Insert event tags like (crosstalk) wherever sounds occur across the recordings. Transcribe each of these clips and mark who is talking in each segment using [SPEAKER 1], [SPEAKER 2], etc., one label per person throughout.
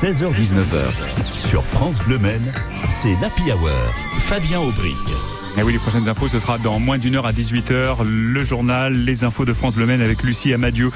[SPEAKER 1] 16h-19h. Sur France Bleu Maine, c'est l'Happy Hour. Fabien Aubry.
[SPEAKER 2] Et oui, les prochaines infos, ce sera dans moins d'une heure à 18h. Le journal, les infos de France Bleu Maine avec Lucie Amadieu.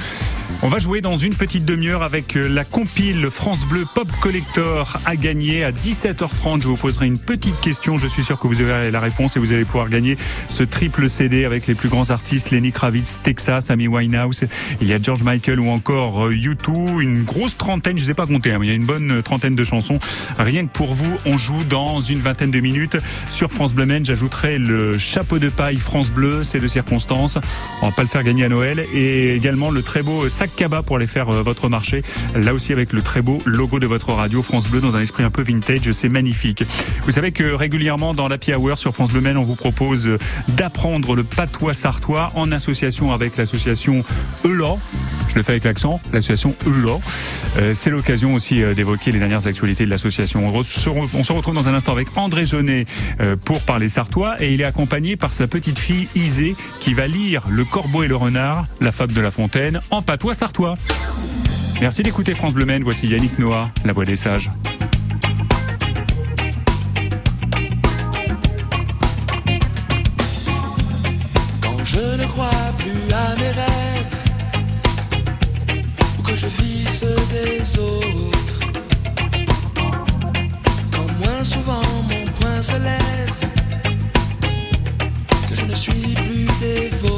[SPEAKER 2] On va jouer dans une petite demi-heure avec euh, la compile France Bleu Pop Collector à gagner à 17h30. Je vous poserai une petite question. Je suis sûr que vous aurez la réponse et vous allez pouvoir gagner ce triple CD avec les plus grands artistes Lenny Kravitz, Texas, Amy Winehouse. Il y a George Michael ou encore U2. Euh, une grosse trentaine, je ne sais pas compter, hein, mais il y a une bonne trentaine de chansons. Rien que pour vous, on joue dans une vingtaine de minutes sur France Bleu Maine. J'ajouterai le chapeau de paille France Bleu, c'est de circonstance. On va pas le faire gagner à Noël et également le très beau sac Kaba pour aller faire euh, votre marché. Là aussi avec le très beau logo de votre radio France Bleu dans un esprit un peu vintage, c'est magnifique. Vous savez que régulièrement dans l'Happy Hour sur France Bleu Maine, on vous propose d'apprendre le patois sartois en association avec l'association ELA. Je le fais avec l'accent, l'association ELA. Euh, c'est l'occasion aussi euh, d'évoquer les dernières actualités de l'association. On, se retrouve dans un instant avec André Jeunet pour parler sartois et il est accompagné par sa petite fille Isée qui va lire Le Corbeau et le Renard, la fable de La Fontaine en patois sartois. Merci d'écouter France Bleu Maine. Voici Yannick Noah, la voix des sages.
[SPEAKER 3] Suis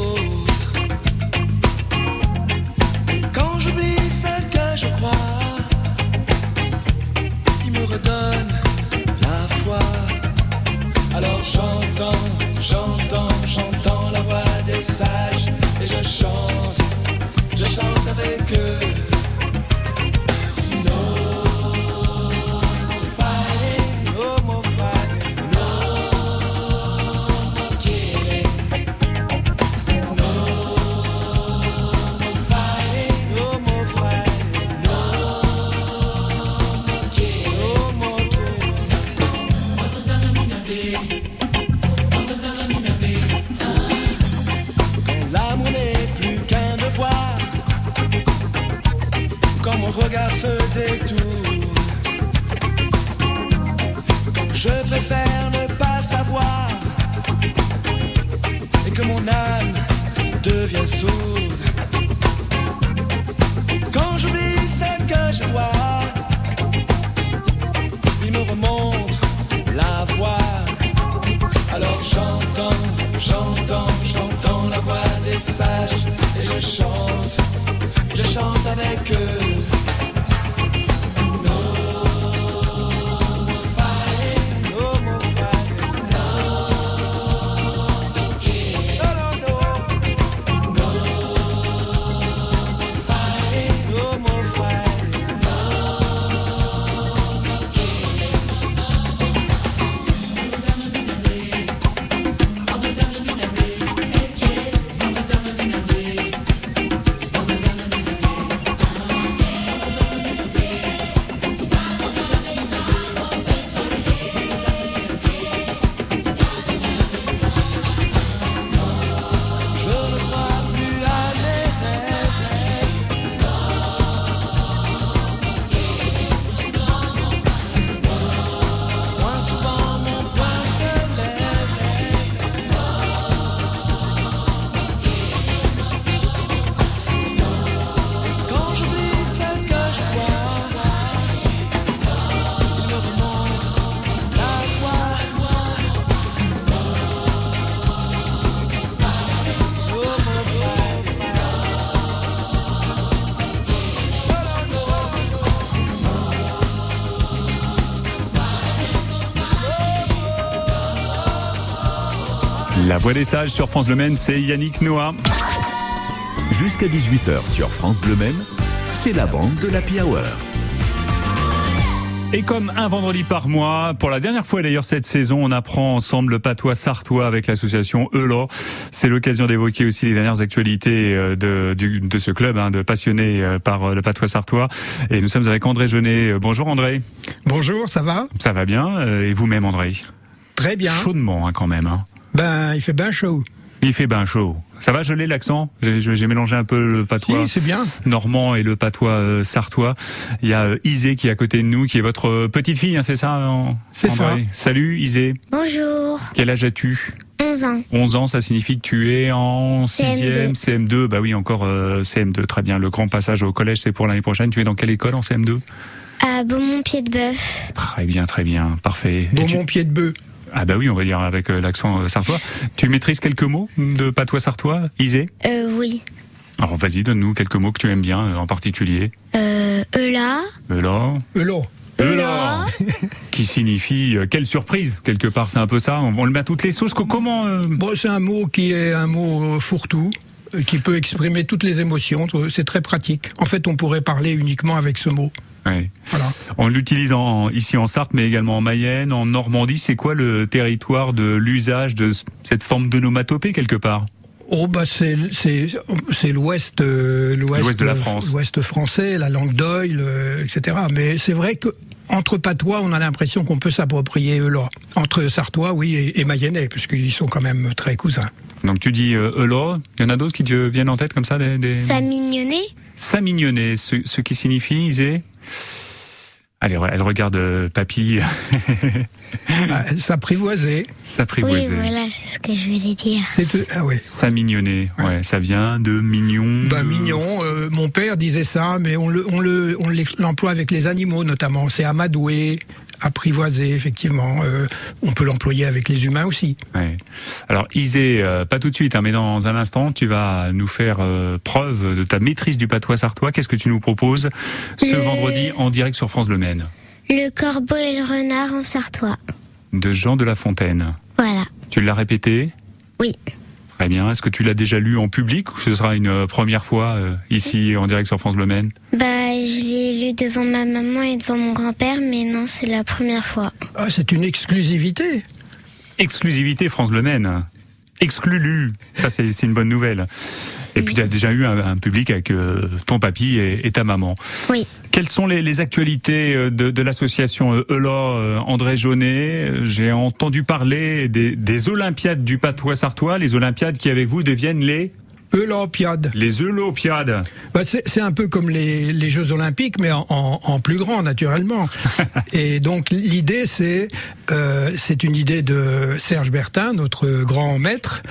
[SPEAKER 3] voix des sages
[SPEAKER 2] sur France Bleu Maine, c'est Yannick Noah.
[SPEAKER 1] Jusqu'à 18h sur France Bleu Maine, c'est la bande de l'Happy Hour.
[SPEAKER 2] Et comme un vendredi par mois, pour la dernière fois d'ailleurs cette saison, on apprend ensemble le patois sartois avec l'association ELO. C'est l'occasion d'évoquer aussi les dernières actualités euh, de, ce club hein, de passionnés euh, par euh, le patois sartois. Et nous sommes avec André Jeunet. Bonjour André.
[SPEAKER 4] Bonjour, ça va?
[SPEAKER 2] Ça va bien Et vous-même André?
[SPEAKER 4] Très bien.
[SPEAKER 2] Chaudement hein, quand même. hein.
[SPEAKER 4] Ben, il fait bien chaud.
[SPEAKER 2] Il fait ben chaud. Ça va, je l'ai l'accent? J'ai mélangé un peu le patois
[SPEAKER 4] Si, c'est bien.
[SPEAKER 2] normand et le patois euh, sartois. Il y a euh, Isée qui est à côté de nous, qui est votre euh, petite fille, hein, c'est ça
[SPEAKER 4] C'est ça.
[SPEAKER 2] Salut Isée.
[SPEAKER 5] Bonjour,
[SPEAKER 2] Quel âge as-tu?
[SPEAKER 5] 11 ans.
[SPEAKER 2] 11 ans, ça signifie que tu es en 6e, CM2. Bah oui, encore euh, CM2, très bien. Le grand passage au collège, c'est pour l'année prochaine. Tu es dans quelle école en CM2
[SPEAKER 5] À Beaumont-Pied de Bœuf.
[SPEAKER 2] Très bien, très bien, parfait. Et Ah bah oui, on va dire avec euh, l'accent euh, sartois. Tu maîtrises quelques mots de patois sartois, Isée
[SPEAKER 5] Euh, oui.
[SPEAKER 2] Alors vas-y, donne-nous quelques mots que tu aimes bien euh, en particulier.
[SPEAKER 5] Euh, Eula.
[SPEAKER 2] Eula.
[SPEAKER 4] Eula.
[SPEAKER 2] Eula. Qui signifie euh, quelle surprise, quelque part, c'est un peu ça. On, on le met à toutes les sauces. Co- Comment euh,
[SPEAKER 4] Bon, c'est un mot qui est un mot euh, fourre-tout, qui peut exprimer toutes les émotions. C'est très pratique. En fait, on pourrait parler uniquement avec ce mot.
[SPEAKER 2] Ouais.
[SPEAKER 4] Voilà.
[SPEAKER 2] On l'utilise en- ici en Sarthe, mais également en Mayenne, en Normandie. C'est quoi le territoire de l'usage de cette forme d'onomatopée quelque part?
[SPEAKER 4] Oh bah c'est c'est c'est l'ouest euh,
[SPEAKER 2] L'ouest de la France.
[SPEAKER 4] l'ouest français, la langue d'oil, euh, etc. Mais c'est vrai que entre patois, on a l'impression qu'on peut s'approprier eux là. Entre sartois, oui, et, et mayennais, puisqu'ils sont quand même très cousins.
[SPEAKER 2] Donc tu dis euh, Eula. Il y en a d'autres qui te viennent en tête comme ça des, des...
[SPEAKER 5] Ça mignonné.
[SPEAKER 2] Samignonnet, ce, ce qui signifie, Isée Allez, elle regarde euh, papy (laughs)
[SPEAKER 4] Ah, S'apprivoiser,
[SPEAKER 5] Oui,
[SPEAKER 2] s'apprivoiser.
[SPEAKER 5] voilà, c'est ce que je voulais dire.
[SPEAKER 4] c'est ah ouais.
[SPEAKER 2] Samignonnet, ouais, ça vient de mignon.
[SPEAKER 4] Bah
[SPEAKER 2] de-
[SPEAKER 4] mignon. euh, mon père disait ça, mais on le on le on l'emploie avec les animaux notamment. C'est amadouer, apprivoiser effectivement. Euh, on peut l'employer avec les humains aussi.
[SPEAKER 2] Ouais. Alors Isée, euh, pas tout de suite, hein, mais dans un instant, tu vas nous faire euh, preuve de ta maîtrise du patois sartois. Qu'est-ce que tu nous proposes ce
[SPEAKER 5] Le-
[SPEAKER 2] vendredi en direct sur France Bleu Maine?
[SPEAKER 5] Le corbeau et le renard en sartois.
[SPEAKER 2] de Jean de La Fontaine.
[SPEAKER 5] Voilà.
[SPEAKER 2] Tu l'as répété?
[SPEAKER 5] Oui.
[SPEAKER 2] Très bien. Est-ce que tu l'as déjà lu en public ou ce sera une euh, première fois euh, ici en direct sur France Bleu Maine?
[SPEAKER 5] Bah, je l'ai lu devant ma maman et devant mon grand-père, mais non, c'est la première fois.
[SPEAKER 4] Ah, c'est une exclusivité.
[SPEAKER 2] Exclusivité France Bleu Maine. Exclulu. Ça, c'est c'est une bonne nouvelle. Et puis, tu as déjà eu un, un public avec euh, ton papy et, et ta maman.
[SPEAKER 5] Oui.
[SPEAKER 2] Quelles sont les, les actualités euh, de, de l'association euh, ELA euh, André Jaunet? Euh, J'ai entendu parler des, des Olympiades du patois sartois, les Olympiades qui, avec vous, deviennent les,
[SPEAKER 4] Olympiade.
[SPEAKER 2] les Eulopiades.
[SPEAKER 4] Bah, c'est un peu comme les, les Jeux Olympiques, mais en, en- en plus grand, naturellement. (laughs) Et donc, l'idée, c'est euh, c'est une idée de Serge Bertin, notre grand maître.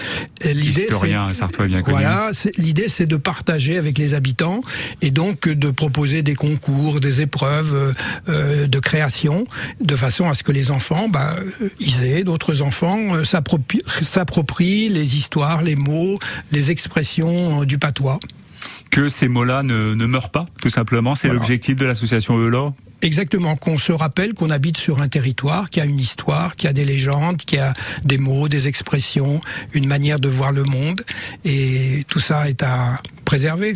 [SPEAKER 4] L'idée,
[SPEAKER 2] Historien sartois bien connu.
[SPEAKER 4] Voilà, l'idée, c'est de partager avec les habitants et donc de proposer des concours, des épreuves euh, de création, de façon à ce que les enfants, bah, Isée, d'autres enfants, euh, s'appropri- s'approprient les histoires, les mots, les expressions euh, du patois.
[SPEAKER 2] Que ces mots-là ne, ne meurent pas, tout simplement. C'est
[SPEAKER 4] Voilà.
[SPEAKER 2] l'objectif de l'association ELA.
[SPEAKER 4] Exactement, qu'on se rappelle qu'on habite sur un territoire qui a une histoire, qui a des légendes, qui a des mots, des expressions, une manière de voir le monde, et tout ça est à préserver,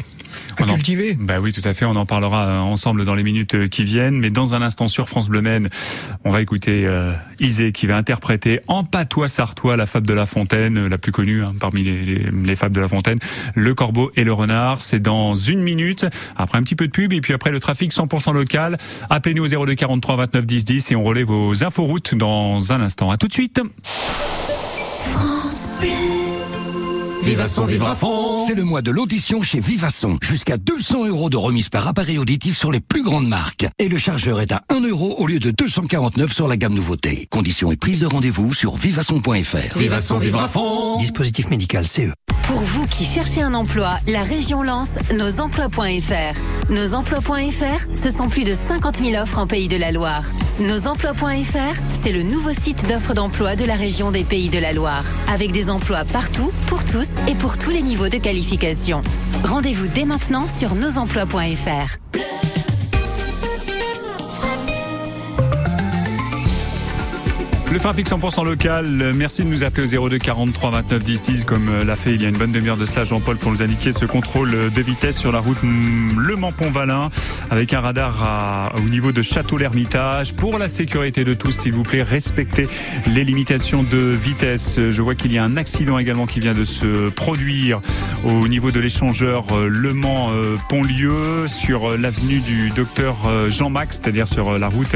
[SPEAKER 4] à
[SPEAKER 2] On en-
[SPEAKER 4] cultiver.
[SPEAKER 2] Bah oui, tout à fait. On en parlera euh, ensemble dans les minutes euh, qui viennent. Mais dans un instant sur France Bleu Maine, on va écouter euh, Isée qui va interpréter en patois sartois la fable de La Fontaine, euh, la plus connue hein, parmi les, les, les fables de La Fontaine, Le Corbeau et le Renard. C'est dans une minute. Après un petit peu de pub et puis après le trafic 100% local. Appelez-nous au 02 43 29 10 10 et on relaie vos inforoutes dans un instant. À tout de suite.
[SPEAKER 6] Vivasson vivra fond C'est le mois de l'audition chez Vivasson. Jusqu'à 200 euros de remise par appareil auditif sur les plus grandes marques. Et le chargeur est à 1 euro au lieu de 249 sur la gamme nouveauté. Conditions et prise de rendez-vous sur vivasson.fr.
[SPEAKER 7] Vivasson vivra fond.
[SPEAKER 6] Dispositif médical CE.
[SPEAKER 7] Pour vous qui cherchez un emploi, la région lance nosemplois.fr. Nosemplois.fr, ce sont plus de 50 000 offres en Pays de la Loire. Nosemplois.fr, c'est le nouveau site d'offres d'emploi de la région des Pays de la Loire. Avec des emplois partout, pour tous et pour tous les niveaux de qualification. Rendez-vous dès maintenant sur nosemplois.fr.
[SPEAKER 2] Le trafic 100% local, merci de nous appeler au 02 43 29 10 10 comme euh, l'a fait il y a une bonne demi-heure de cela Jean-Paul pour nous indiquer ce contrôle euh, de vitesse sur la route mm, Le Mans-Pont-Valin avec un radar à- au niveau de Château-l'Ermitage. Pour la sécurité de tous, s'il vous plaît, respectez les limitations de vitesse. Je vois qu'il y a un accident également qui vient de se produire au niveau de l'échangeur euh, Le Mans-Pontlieu sur l'avenue du docteur Jean-Max, c'est-à-dire sur la route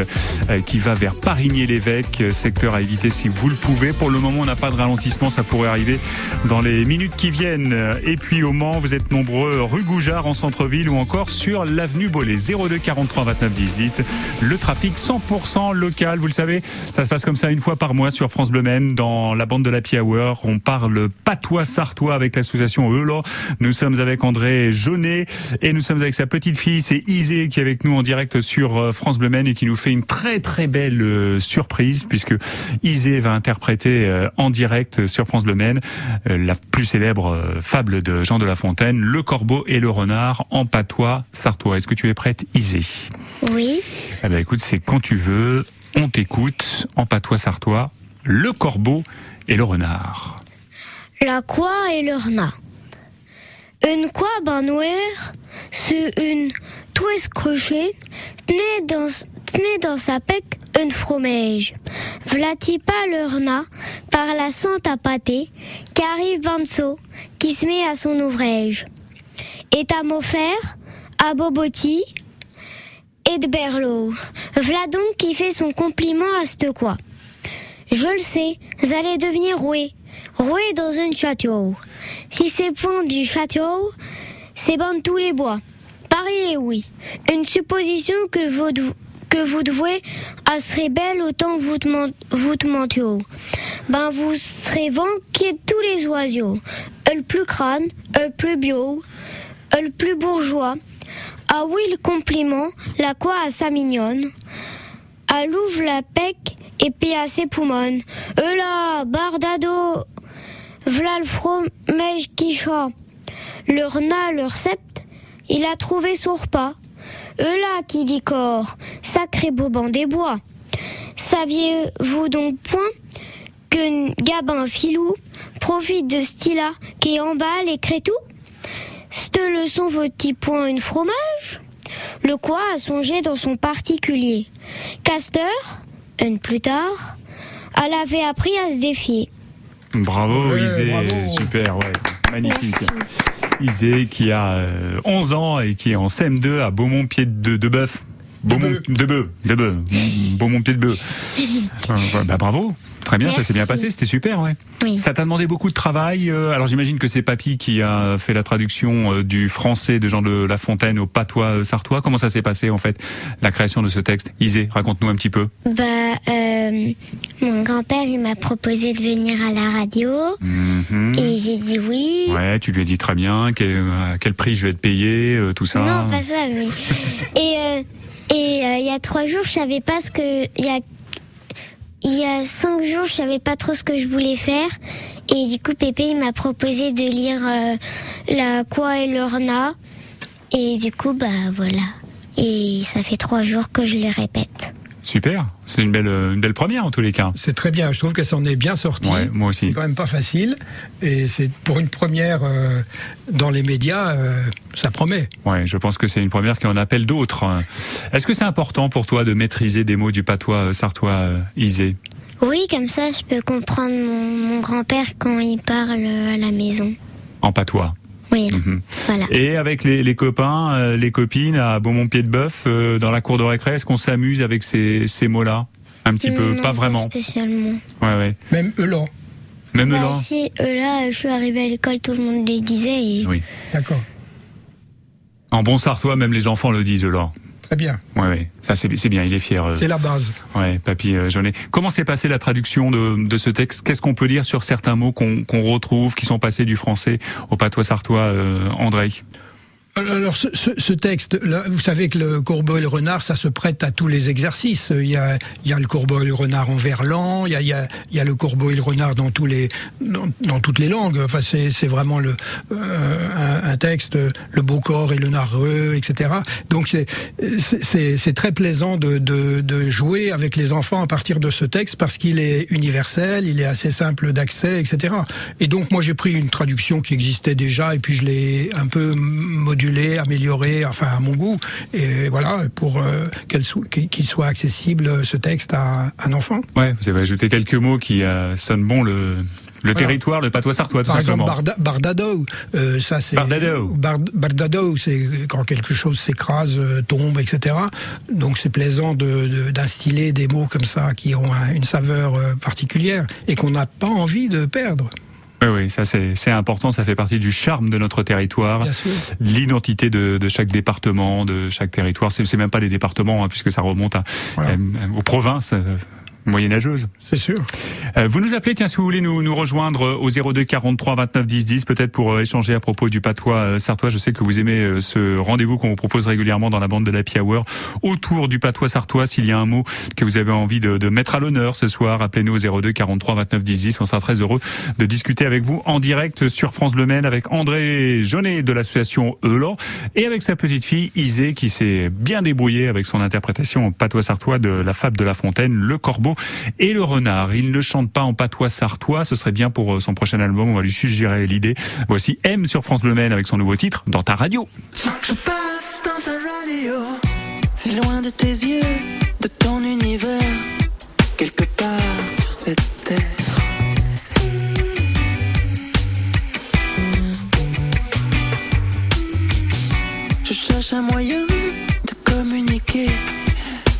[SPEAKER 2] qui va vers Parigné-l'Évêque, à éviter si vous le pouvez. Pour le moment, on n'a pas de ralentissement, ça pourrait arriver dans les minutes qui viennent. Et puis au Mans, vous êtes nombreux rue Goujard en centre-ville ou encore sur l'avenue Bollé 02 43 29 10 10. Le trafic 100% local, vous le savez, ça se passe comme ça une fois par mois sur France Bleu Maine dans la bande de la Hour. On parle patois sartois avec l'association Eula. Nous sommes avec André Jaunet et nous sommes avec sa petite fille, c'est Isée qui est avec nous en direct sur euh, France Bleu Maine et qui nous fait une très très belle euh, surprise puisque Isée va interpréter euh, en direct sur France Bleu Maine la plus célèbre fable de Jean de La Fontaine, Le corbeau et le renard en patois sartois. Est-ce que tu es prête, Isée
[SPEAKER 5] Oui.
[SPEAKER 2] Eh ben écoute, c'est quand tu veux, on t'écoute en patois sartois, Le corbeau et le renard.
[SPEAKER 5] La quoi et le renard. Une quoi ben noire sur une toise crochée tenait dans, tenait dans sa pec une fromage. Vlati pas le renard par la sente à pâté qu'arrive Banso qui se met à son ouvrage. Et à faire à Boboti et de Berlot. V'là donc qui fait son compliment à ce quoi. Je le sais, vous allez devenir roué. Roué dans un château. Si c'est point du château, c'est bon tous les bois. Paris oui. Une supposition que vous, que vous devez à serait belle autant vous te, vous Ben vous serez vanqué tous les oiseaux. Le plus crâne, le plus bio, le plus bourgeois. Ah oui, le compliment, la quoi à sa mignonne. À l'ouvre la pec et puis à ses poumons. E là, bardado, v'là le fromage qui chante. Le renard, le recept, il a trouvé son repas. Là qui dit corps, sacré boban des bois. Saviez-vous donc point que Gabin Filou profite de là qui emballe et crée tout Cette leçon vaut-il point une fromage? Le quoi a songé dans son particulier? Casteur, une plus tard, elle avait appris à se défier.
[SPEAKER 2] Bravo Isée, super, ouais, magnifique. Isée qui a 11 euh, ans et qui est en CM2 à Beaumont-Pied de, de Bœuf. Beaumont, de bœuf, de bœuf, Beaumont pied de bœuf. (laughs) Euh, bah, bravo. Très bien, ça s'est bien passé, c'était super, ouais.
[SPEAKER 5] Oui.
[SPEAKER 2] Ça t'a demandé beaucoup de travail. Euh, alors j'imagine que c'est Papy qui a fait la traduction euh, du français de Jean de La Fontaine au patois sartois. Comment ça s'est passé en fait, la création de ce texte? Isée, raconte-nous un petit peu.
[SPEAKER 5] Bah, euh, mon grand-père il m'a proposé de venir à la radio
[SPEAKER 2] Mhm.
[SPEAKER 5] et j'ai dit oui.
[SPEAKER 2] Ouais, tu lui as dit très bien, quel, à quel prix je vais être payé, tout ça.
[SPEAKER 5] Non, pas ça, mais (laughs) et euh, et il y a trois jours je savais pas ce que il y a il y a cinq jours, je savais pas trop ce que je voulais faire. Et du coup, Pépé, il m'a proposé de lire euh, La Quoi et l'Orna. Et du coup, bah voilà. Et ça fait trois jours que je le répète.
[SPEAKER 2] Super, c'est une belle, une belle première en tous les cas.
[SPEAKER 4] C'est très bien, je trouve qu'elle s'en est bien sortie.
[SPEAKER 2] Ouais, moi aussi.
[SPEAKER 4] C'est quand même pas facile. Et c'est pour une première euh, dans les médias, euh, ça promet.
[SPEAKER 2] Ouais, je pense que c'est une première qui en appelle d'autres. Est-ce que c'est important pour toi de maîtriser des mots du patois euh, sartois euh, isé?
[SPEAKER 5] Oui, comme ça, je peux comprendre mon, mon grand-père quand il parle à la maison.
[SPEAKER 2] En patois
[SPEAKER 5] Oui,
[SPEAKER 2] Mhm.
[SPEAKER 5] voilà.
[SPEAKER 2] Et avec les, les copains, euh, les copines à Beaumont-Pied-de-Bœuf, euh, dans la cour de récré, est-ce qu'on s'amuse avec ces, ces mots-là Un petit peu,
[SPEAKER 5] Non,
[SPEAKER 2] pas vraiment.
[SPEAKER 5] spécialement.
[SPEAKER 2] Ouais, ouais.
[SPEAKER 4] Même Elan.
[SPEAKER 2] Même
[SPEAKER 5] Bah,
[SPEAKER 2] là
[SPEAKER 5] si, euh, là, je suis arrivée à l'école, tout le monde les disait. Et...
[SPEAKER 2] Oui.
[SPEAKER 4] D'accord.
[SPEAKER 2] En bon sartois, même les enfants le disent là.
[SPEAKER 4] Très bien.
[SPEAKER 2] Ouais, ouais. Ça, c'est bien, il est fier. euh,
[SPEAKER 4] C'est la base.
[SPEAKER 2] Ouais, Papy euh, Jaunet. Comment s'est passée la traduction de, de ce texte? Qu'est-ce qu'on peut dire sur certains mots qu'on qu'on retrouve, qui sont passés du français au patois sartois, euh, André
[SPEAKER 4] Alors, ce, ce, ce texte, là, vous savez que le corbeau et le renard, ça se prête à tous les exercices. Il y a, il y a le corbeau et le renard en verlan, il y a, il y a, il y a le corbeau et le renard dans tous les, dans, toutes les langues. Enfin, c'est, vraiment le, euh, un, un texte, le beau corps et le narreux, etc. Donc, c'est très plaisant de, de, de jouer avec les enfants à partir de ce texte parce qu'il est universel, il est assez simple d'accès, etc. Et donc, moi, j'ai pris une traduction qui existait déjà et puis je l'ai un peu modulée, améliorée, enfin à mon goût, et voilà, pour euh, qu'il qu'il soit accessible ce texte à un enfant.
[SPEAKER 2] Ouais, vous avez ajouté quelques mots qui euh, sonnent bon le Le territoire, le patois sartois, tout
[SPEAKER 4] Par exemple,
[SPEAKER 2] simplement.
[SPEAKER 4] Barda- Bardado, euh, ça c'est.
[SPEAKER 2] Bardado.
[SPEAKER 4] Bard- Bardado, c'est quand quelque chose s'écrase, euh, tombe, etc. Donc c'est plaisant de- de- d'instiller des mots comme ça qui ont un- une saveur euh, particulière et qu'on n'a pas envie de perdre.
[SPEAKER 2] Oui, oui, ça c'est c'est important, ça fait partie du charme de notre territoire,
[SPEAKER 4] Bien sûr.
[SPEAKER 2] l'identité de, de chaque département, de chaque territoire. C'est c'est même pas des départements, hein, puisque ça remonte à,
[SPEAKER 4] Voilà.
[SPEAKER 2] euh, aux provinces. euh, moyenâgeuses.
[SPEAKER 4] C'est sûr.
[SPEAKER 2] Euh, vous nous appelez, tiens, si vous voulez nous, nous rejoindre euh, au 02 43 29 10 10, peut-être pour euh, échanger à propos du patois euh, sartois. Je sais que vous aimez euh, ce rendez-vous qu'on vous propose régulièrement dans la bande de l'Happy Hour autour du patois sartois. S'il y a un mot que vous avez envie de, de mettre à l'honneur ce soir, appelez-nous au 02 43 29 10 10. On sera très heureux de discuter avec vous en direct sur France Bleu Maine avec André Jaunet de l'association Elan et avec sa petite fille Isée qui s'est bien débrouillée avec son interprétation patois sartois de la fable de La Fontaine, Le Corbeau et le renard. Il ne chante pas en patois sartois, ce serait bien pour euh, son prochain album, on va lui suggérer l'idée. Voici M sur France Bleu Maine avec son nouveau titre, Dans ta radio.
[SPEAKER 8] Je passe dans ta radio, si loin de tes yeux, de ton univers, quelque part sur cette terre. Je cherche un moyen de communiquer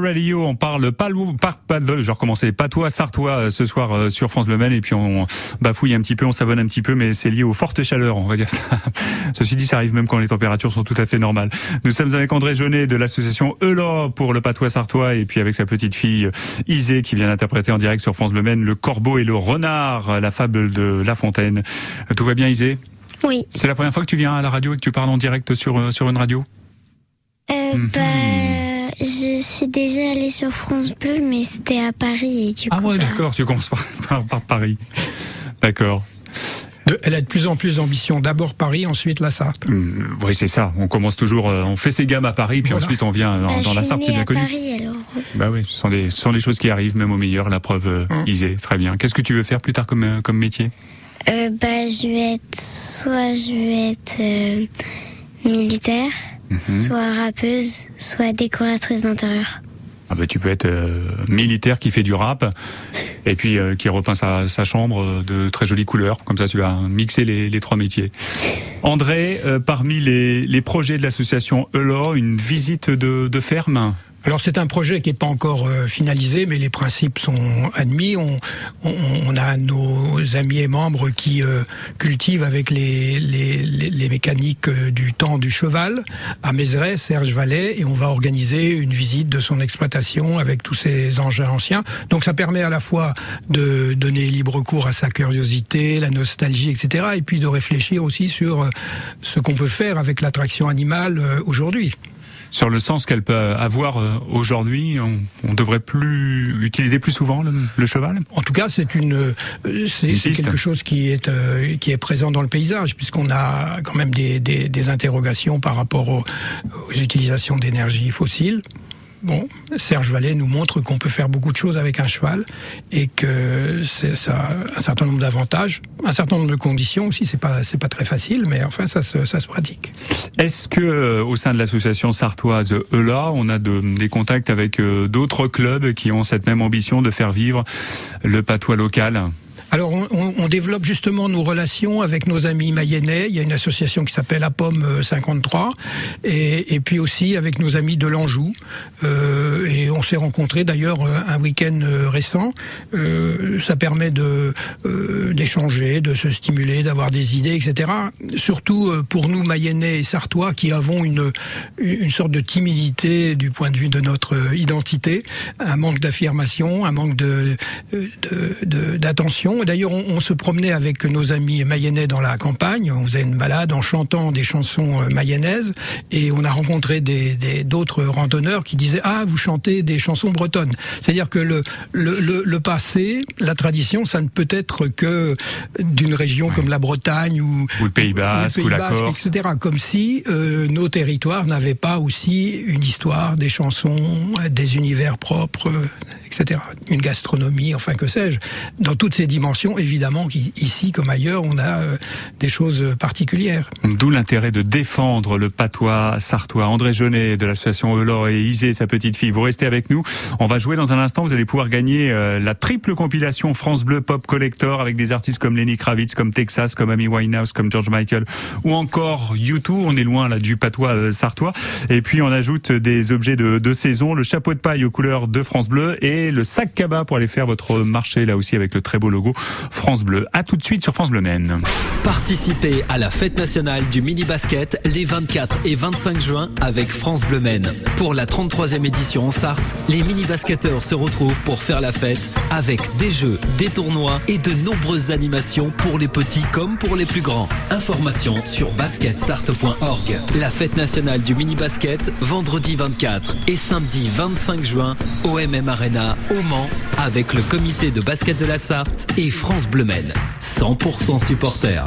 [SPEAKER 8] Radio,
[SPEAKER 2] on parle pas par pas de, je recommencer, patois sartois euh, ce soir euh, sur France Bleu Maine et puis on bafouille un petit peu, on savonne un petit peu, mais c'est lié aux fortes chaleurs, on va dire ça. (laughs) Ceci dit, ça arrive même quand les températures sont tout à fait normales. Nous sommes avec André Jeunet de l'association Elan pour le patois sartois et puis avec sa petite fille Isée qui vient d'interpréter en direct sur France Bleu Maine le corbeau et le renard, la fable de La Fontaine. Euh, Tout va bien Isée?
[SPEAKER 5] Oui.
[SPEAKER 2] C'est la première fois que tu viens à la radio et que tu parles en direct sur euh, sur une radio?
[SPEAKER 5] Euh,
[SPEAKER 2] Mhm.
[SPEAKER 5] bah, je suis déjà allée sur France Bleu, mais c'était à Paris et du
[SPEAKER 2] Ah
[SPEAKER 5] coup.
[SPEAKER 2] ouais,
[SPEAKER 5] bah,
[SPEAKER 2] d'accord, tu commences par, (laughs) par, par Paris. D'accord.
[SPEAKER 4] Elle a de plus en plus d'ambition. D'abord Paris, ensuite la Sarthe.
[SPEAKER 2] Hum, oui, c'est ça. On commence toujours, euh, on fait ses gammes à Paris, puis
[SPEAKER 4] Voilà.
[SPEAKER 2] ensuite on vient dans,
[SPEAKER 5] bah,
[SPEAKER 2] dans la
[SPEAKER 5] je
[SPEAKER 2] Sarthe, c'est bien
[SPEAKER 5] à
[SPEAKER 2] connu.
[SPEAKER 5] Paris alors.
[SPEAKER 2] Bah oui, ce sont des, ce sont des choses qui arrivent, même au meilleur. La preuve, euh. Isée, très bien. Qu'est-ce que tu veux faire plus tard comme, euh, comme métier?
[SPEAKER 5] Euh, bah, je vais être, soit je vais être euh,
[SPEAKER 2] Mhm.
[SPEAKER 5] soit rappeuse, soit décoratrice d'intérieur.
[SPEAKER 2] Ah bah, tu peux être euh, militaire qui fait du rap et puis euh, qui repeint sa, sa chambre euh, de très jolies couleurs. Comme ça, tu vas mixer les, les trois métiers. André, euh, parmi les, les projets de l'association ELO, une visite de, de ferme?
[SPEAKER 4] Alors c'est un projet qui n'est pas encore euh, finalisé, mais les principes sont admis. On, on, on a nos amis et membres qui euh, cultivent avec les, les, les, mécaniques euh, du temps du cheval à Mézeray, Serge Vallet, et on va organiser une visite de son exploitation avec tous ces engins anciens. Donc ça permet à la fois de donner libre cours à sa curiosité, la nostalgie, etc., et puis de réfléchir aussi sur euh, ce qu'on peut faire avec l'attraction animale aujourd'hui.
[SPEAKER 2] Sur le sens qu'elle peut avoir euh, aujourd'hui. On, on devrait plus utiliser plus souvent le, le cheval?
[SPEAKER 4] En tout cas, c'est une, euh, c'est quelque chose qui est euh, qui est présent dans le paysage, puisqu'on a quand même des, des, des interrogations par rapport aux, aux utilisations d'énergie fossile. Bon, Serge Vallet nous montre qu'on peut faire beaucoup de choses avec un cheval et que ça a un certain nombre d'avantages, un certain nombre de conditions aussi. C'est pas c'est pas très facile, mais enfin ça se ça se pratique.
[SPEAKER 2] Est-ce que euh, au sein de l'association sartoise ELA, on a de- des contacts avec euh, d'autres clubs qui ont cette même ambition de faire vivre le patois local?
[SPEAKER 4] Alors, on, on- on développe justement nos relations avec nos amis mayennais. Il y a une association qui s'appelle La Pomme euh, 53, et, et puis aussi avec nos amis de l'Anjou. Euh, et on s'est rencontrés d'ailleurs euh, un week-end euh, récent. Euh, ça permet de euh, d'échanger, de se stimuler, d'avoir des idées, etc. Surtout pour nous mayennais et sartois qui avons une une sorte de timidité du point de vue de notre identité, un manque d'affirmation, un manque de de- D'ailleurs, on, on se promenait avec nos amis mayennais dans la campagne. On faisait une balade en chantant des chansons euh, mayennaises et on a rencontré des des- d'autres randonneurs qui disaient ah vous chantez des chansons bretonnes. C'est-à-dire que le, le le le passé, la tradition, ça ne peut être que d'une région comme la Bretagne ou
[SPEAKER 2] ou le Pays Basque ou, la Corse
[SPEAKER 4] etc. Comme si euh, nos territoires n'avaient pas aussi une histoire, des chansons, des univers propres, euh, etc. Une gastronomie, enfin que sais-je. Dans toutes ces dimensions, évidemment qu'ici comme ailleurs, on a euh, des choses particulières.
[SPEAKER 2] D'où l'intérêt de défendre le patois sartois. André Jeunet de l'association Eulor et Isée, sa petite fille. Vous restez avec nous. On va jouer dans un instant. Vous allez pouvoir gagner euh, la triple compilation France Bleu Pop Collector avec des artistes comme Lenny Kravitz, comme Texas, comme Amy Winehouse, comme George Michael ou encore U2. On est loin là du patois euh, sartois. Et puis on ajoute des objets de, de saison, le chapeau de paille aux couleurs de France Bleu et le sac cabas pour aller faire votre marché là aussi avec le très beau logo France Bleu. À tout de suite sur France Bleu Maine.
[SPEAKER 9] Participez à la fête nationale du mini basket les 24 et 25 juin avec France Bleu Maine. Pour la 33e édition en Sarthe, les mini basketteurs se retrouvent pour faire la fête avec des jeux, des tournois et de nombreuses animations pour les petits comme pour les plus grands. Informations sur basketsarthe.org. La fête nationale du mini basket vendredi 24 et samedi 25 juin au MM Arena au Mans avec le comité de basket de la Sarthe et France Bleu Maine. 100% supporters.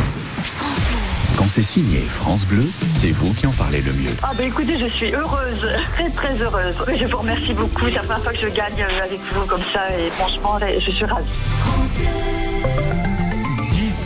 [SPEAKER 1] Quand c'est signé France Bleu, c'est vous qui en parlez le mieux.
[SPEAKER 10] Ah ben écoutez, je suis heureuse, très très heureuse. Je vous remercie beaucoup, c'est la première fois que je gagne avec vous comme ça et franchement, je suis ravie.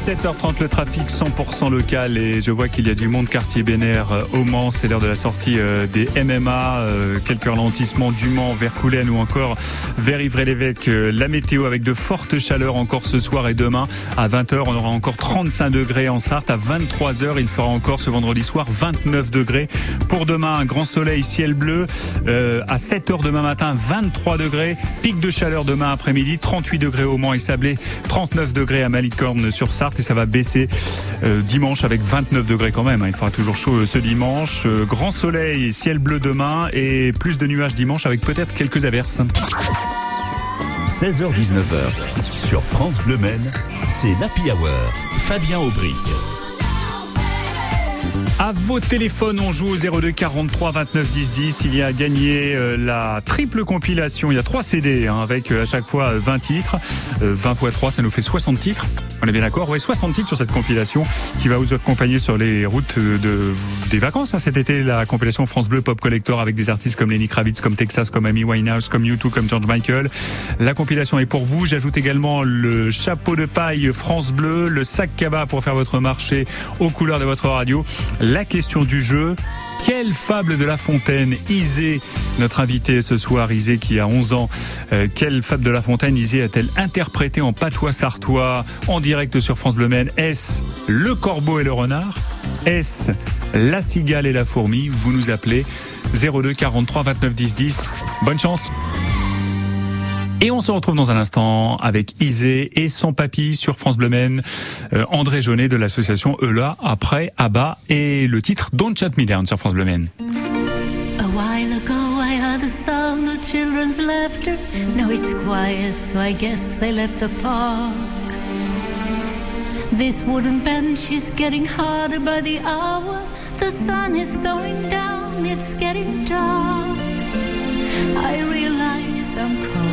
[SPEAKER 2] 17h30, le trafic 100% local et je vois qu'il y a du monde quartier Bénère euh, au Mans. C'est l'heure de la sortie euh, des MMA. euh, Quelques ralentissements du Mans vers Coulennes ou encore vers Ivry-l'Évêque. La météo avec de fortes chaleurs encore ce soir et demain. À 20h, on aura encore 35 degrés en Sarthe. À 23h, il fera encore ce vendredi soir 29 degrés. Pour demain, un grand soleil, ciel bleu. Euh, à 7h demain matin, 23 degrés. Pic de chaleur demain après-midi, 38 degrés au Mans et Sablé, 39 degrés à Malicorne sur Sarthe et ça va baisser euh, dimanche avec 29 degrés quand même. hein. Il fera toujours chaud euh, ce dimanche. Euh, grand soleil, ciel bleu demain et plus de nuages dimanche avec peut-être quelques averses.
[SPEAKER 1] 16h-19h, sur France Bleu Maine, c'est l'Happy Hour. Fabien Aubric.
[SPEAKER 2] À vos téléphones, on joue au 02 43 29 10 10. Il y a gagné euh, la triple compilation. Il y a trois CD hein, avec euh, à chaque fois euh, 20 titres. Euh, 20 x 3, ça nous fait 60 titres. On est bien d'accord? Ouais, 60 titres sur cette compilation qui va vous accompagner sur les routes de, des vacances. Hein. Cet été, la compilation France Bleu Pop Collector avec des artistes comme Lenny Kravitz, comme Texas, comme Amy Winehouse, comme U2, comme George Michael. La compilation est pour vous. J'ajoute également le chapeau de paille France Bleu, le sac cabas pour faire votre marché aux couleurs de votre radio. La question du jeu. Quelle fable de La Fontaine Isée, notre invité ce soir, Isée qui a 11 ans, euh, quelle fable de La Fontaine Isée a-t-elle interprété en patois sartois en direct sur France Bleu Maine? Est-ce le corbeau et le renard? Est-ce la cigale et la fourmi? Vous nous appelez 02 43 29 10 10. Bonne chance et on se retrouve dans un instant avec Isée et son papy sur France Bleu euh, André Jaunet de l'association Eula, après Abba et le titre Don't Chat Me Down sur France Bleu.
[SPEAKER 11] A while ago I heard the sound of children's laughter. Now it's quiet, so I guess they left the park. This wooden bench is getting harder by the hour. The sun is going down, it's getting dark. I realize I'm cold.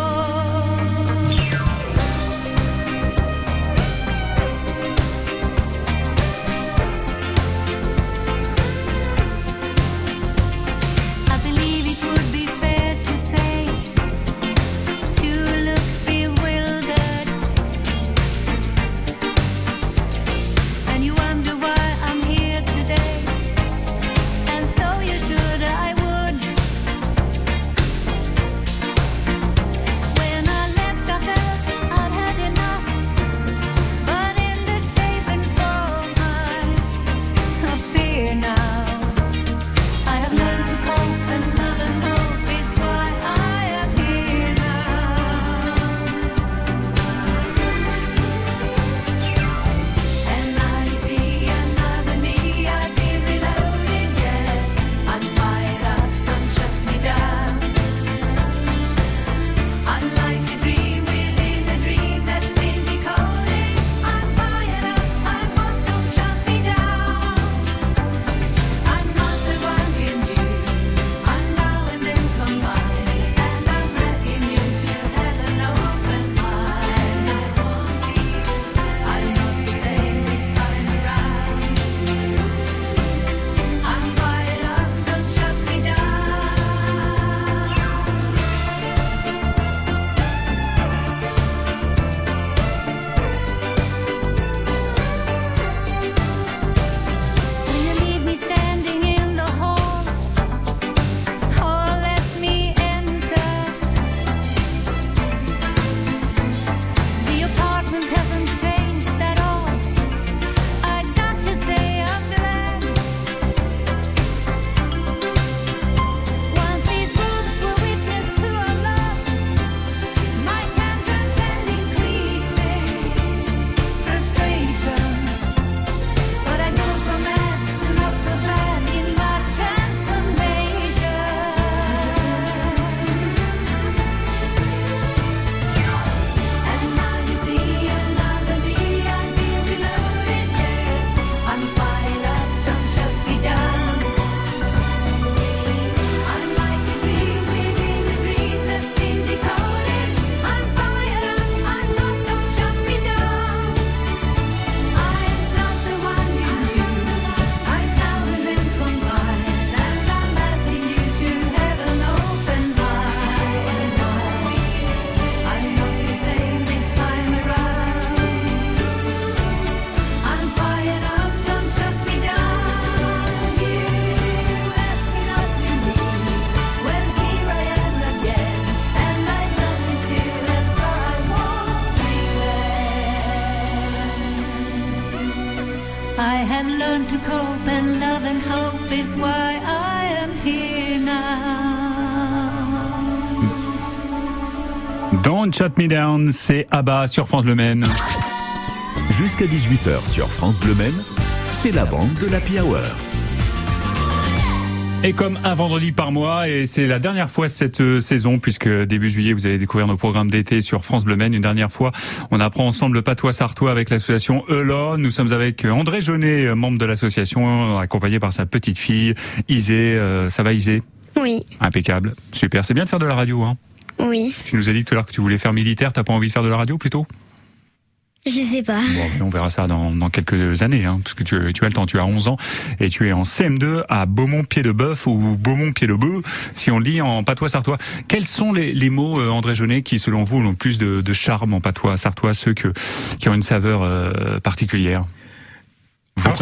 [SPEAKER 11] Don't Shut Me Down,
[SPEAKER 2] c'est Abba sur France Bleu Maine.
[SPEAKER 1] Jusqu'à 18h sur France Bleu Maine, c'est la bande de l'Happy Hour.
[SPEAKER 2] Et comme un vendredi par mois, et c'est la dernière fois cette euh, saison, puisque début juillet, vous allez découvrir nos programmes d'été sur France Bleu Maine. Une dernière fois, on apprend ensemble le patois sartois avec l'association ELA. Nous sommes avec André Jaunet, euh, membre de l'association, accompagné par sa petite fille, Isée. Euh, ça va Isée?
[SPEAKER 5] Oui,
[SPEAKER 2] Impeccable. Super. C'est bien de faire de la radio, hein
[SPEAKER 5] oui.
[SPEAKER 2] Tu nous as dit tout à l'heure que tu voulais faire militaire, t'as pas envie de faire de la radio plutôt?
[SPEAKER 5] Je sais pas.
[SPEAKER 2] Bon, on verra ça dans, dans quelques années, hein, parce que tu, tu as le temps, tu as 11 ans, et tu es en CM2 à Beaumont-Pied-de-Bœuf ou Beaumont-Pied-de-Bœuf, si on le dit en patois sartois. Quels sont les, les mots, euh, André Jeunet, qui selon vous ont le plus de, de charme en patois sartois, ceux que, qui ont une saveur euh, particulière?
[SPEAKER 4] Alors,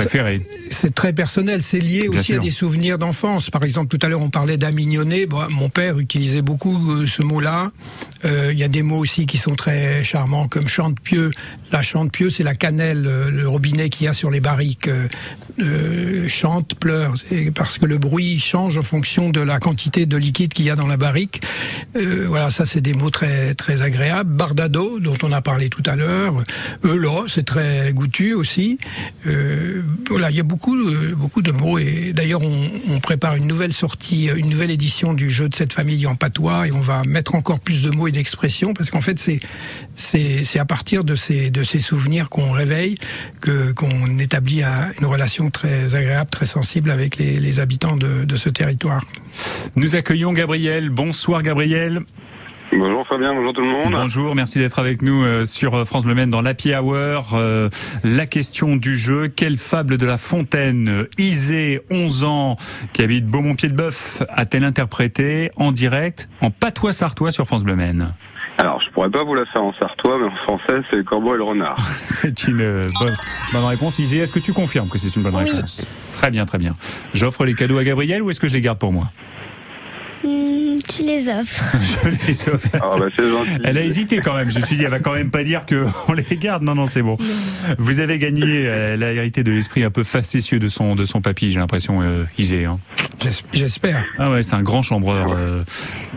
[SPEAKER 4] c'est- très personnel, c'est lié
[SPEAKER 2] Bien
[SPEAKER 4] aussi à des souvenirs d'enfance. Par exemple, tout à l'heure, on parlait d'amignonné. Bon, mon père utilisait beaucoup euh, ce mot-là. Euh, Il y a des mots aussi qui sont très charmants, comme chante-pieux. La chante-pieux, c'est la cannelle, euh, le robinet qu'il y a sur les barriques. Chante, pleure. Parce que le bruit change en fonction de la quantité de liquide qu'il y a dans la barrique. Voilà, ça, c'est des mots très, très agréables. Bardado, dont on a parlé tout à l'heure. Eula, c'est très goûtu aussi. Euh, voilà, il y a beaucoup, euh, beaucoup de mots. Et d'ailleurs, on, prépare une nouvelle sortie, euh, une nouvelle édition du jeu de cette famille en patois, et on va mettre encore plus de mots et d'expressions, parce qu'en fait, c'est c'est à partir de ces de ces souvenirs qu'on réveille que qu'on établit un- une relation très agréable, très sensible avec les, habitants de ce territoire.
[SPEAKER 2] Nous accueillons Gabriel. Bonsoir Gabriel.
[SPEAKER 12] Bonjour Fabien, bonjour tout le monde.
[SPEAKER 2] Bonjour, merci d'être avec nous euh, sur euh, France Bleu Maine dans l'Happy Hour. Euh, la question du jeu, quelle fable de la fontaine euh, Isée, 11 ans, qui habite Beaumont-Pied-de-Bœuf, a-t-elle interprété en direct, en patois sartois sur France Bleu Maine?
[SPEAKER 12] Alors, je pourrais pas vous la faire en sartois, mais en français, c'est le corbeau et le renard. (laughs)
[SPEAKER 2] C'est une euh, bonne, bonne réponse. Isée, est-ce que tu confirmes que c'est une bonne
[SPEAKER 5] Oui.
[SPEAKER 2] réponse? Très bien, très bien. J'offre les cadeaux à Gabriel ou est-ce que je les garde pour moi?
[SPEAKER 5] Tu les offres. (laughs)
[SPEAKER 2] Je les offre.
[SPEAKER 12] Ah bah c'est gentil.
[SPEAKER 2] Elle a hésité quand même. Je me suis dit, elle va quand même pas dire que (laughs) on les garde. Non, non, c'est bon. Vous avez gagné. Elle a hérité de l'esprit un peu facétieux de son de son papy. J'ai l'impression, euh, Isée. Hein.
[SPEAKER 4] J'es- J'espère.
[SPEAKER 2] Ah ouais, c'est un grand chambreur, euh,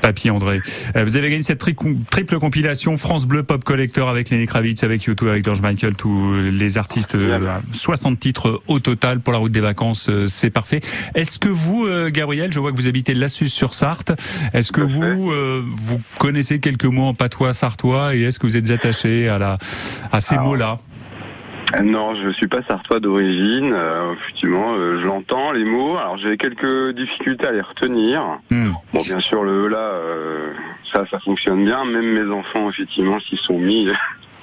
[SPEAKER 2] papy André. Euh, vous avez gagné cette tri- triple compilation France Bleu Pop Collector avec Lenny Kravitz, avec YouTube, avec George Michael, tous les artistes. euh, 60 titres au total pour la route des vacances. euh, c'est parfait. Est-ce que vous, euh, Gabriel, je vois que vous habitez Lassus sur Sarthe. Est-ce que
[SPEAKER 12] à fait.
[SPEAKER 2] vous euh, vous connaissez quelques mots en patois sartois et est-ce que vous êtes attaché à la à ces
[SPEAKER 12] Alors,
[SPEAKER 2] mots-là?
[SPEAKER 12] Non, je suis pas sartois d'origine. Euh, effectivement, euh, je l'entends, les mots. Alors, j'ai quelques difficultés à les retenir.
[SPEAKER 2] Hmm.
[SPEAKER 12] Bon, bien sûr, le là, euh, ça, ça fonctionne bien. Même mes enfants, effectivement, s'y sont mis.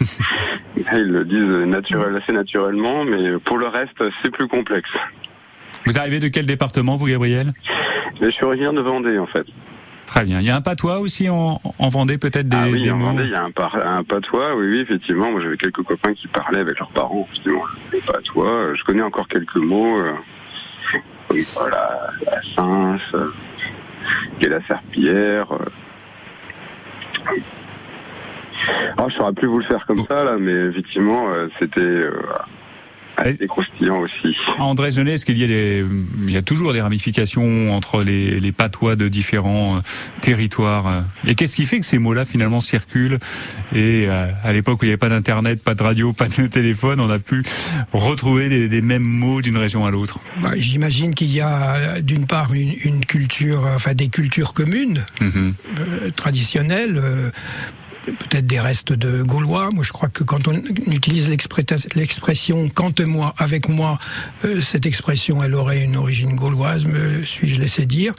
[SPEAKER 12] (laughs) Ils le disent naturel, assez naturellement, mais pour le reste, c'est plus complexe.
[SPEAKER 2] Vous arrivez de quel département, vous, Gabriel?
[SPEAKER 12] Je suis originaire de Vendée, en fait.
[SPEAKER 2] Très bien. Il y a un patois aussi en, en Vendée, peut-être des,
[SPEAKER 12] ah oui,
[SPEAKER 2] des
[SPEAKER 12] en
[SPEAKER 2] mots.
[SPEAKER 12] Vendée, il y a un, par- un patois, oui, oui, effectivement. Moi, j'avais quelques copains qui parlaient avec leurs parents, le patois. Euh, Je connais encore quelques mots, euh, comme voilà, la cince, euh, et la serpillière. euh. Ah, je saurais plus vous le faire comme ça, là, mais effectivement, euh, c'était euh, assez croustillant aussi.
[SPEAKER 2] André Genet, est-ce qu'il y a des, il y a toujours des ramifications entre les, les patois de différents euh, territoires euh, Et qu'est-ce qui fait que ces mots-là finalement circulent? Et euh, à l'époque où il n'y avait pas d'internet, pas de radio, (laughs) pas de téléphone, on a pu retrouver des, des mêmes mots d'une région à l'autre.
[SPEAKER 4] Bah, J'imagine qu'il y a d'une part une, une culture, enfin des cultures communes,
[SPEAKER 2] Mhm.
[SPEAKER 4] euh, traditionnelles. Peut-être des restes de Gaulois. Moi, je crois que quand on utilise l'expression « quant à moi, avec moi euh, cette expression, elle aurait une origine gauloise, me suis-je laissé dire.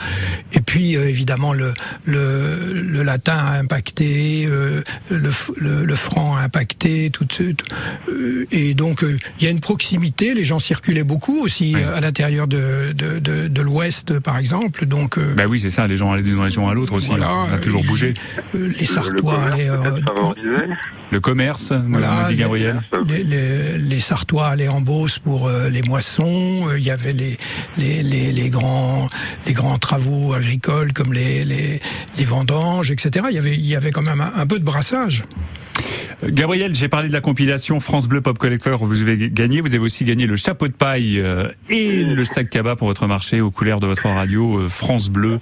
[SPEAKER 4] Et puis, euh, évidemment, le, le, le latin a impacté, euh, le, f- le, le franc a impacté, tout, ce- tout- euh, et donc, euh, il y a une proximité. Les gens circulaient beaucoup aussi
[SPEAKER 2] Oui.
[SPEAKER 4] euh, à l'intérieur de, de, de, de l'Ouest, par exemple. Donc, euh,
[SPEAKER 2] Bah oui, c'est ça. Les gens allaient d'une région à l'autre aussi.
[SPEAKER 4] Voilà,
[SPEAKER 2] on a toujours bougé.
[SPEAKER 4] euh, les
[SPEAKER 12] Le
[SPEAKER 4] Sartois allaient... euh.
[SPEAKER 2] Le commerce,
[SPEAKER 4] Voilà,
[SPEAKER 2] dit
[SPEAKER 4] les-
[SPEAKER 2] Gabriel.
[SPEAKER 4] les, les, les Sartois allaient en Beauce pour euh, les moissons. Euh, Il y avait les, les, les, les grands, les grands travaux agricoles comme les, les, les vendanges, etc. Il y avait, il y avait quand même un, un peu de brassage.
[SPEAKER 2] Gabriel, j'ai parlé de la compilation France Bleu Pop Collector. Vous avez gagné. Vous avez aussi gagné le chapeau de paille et le sac cabas pour votre marché aux couleurs de votre radio France Bleu.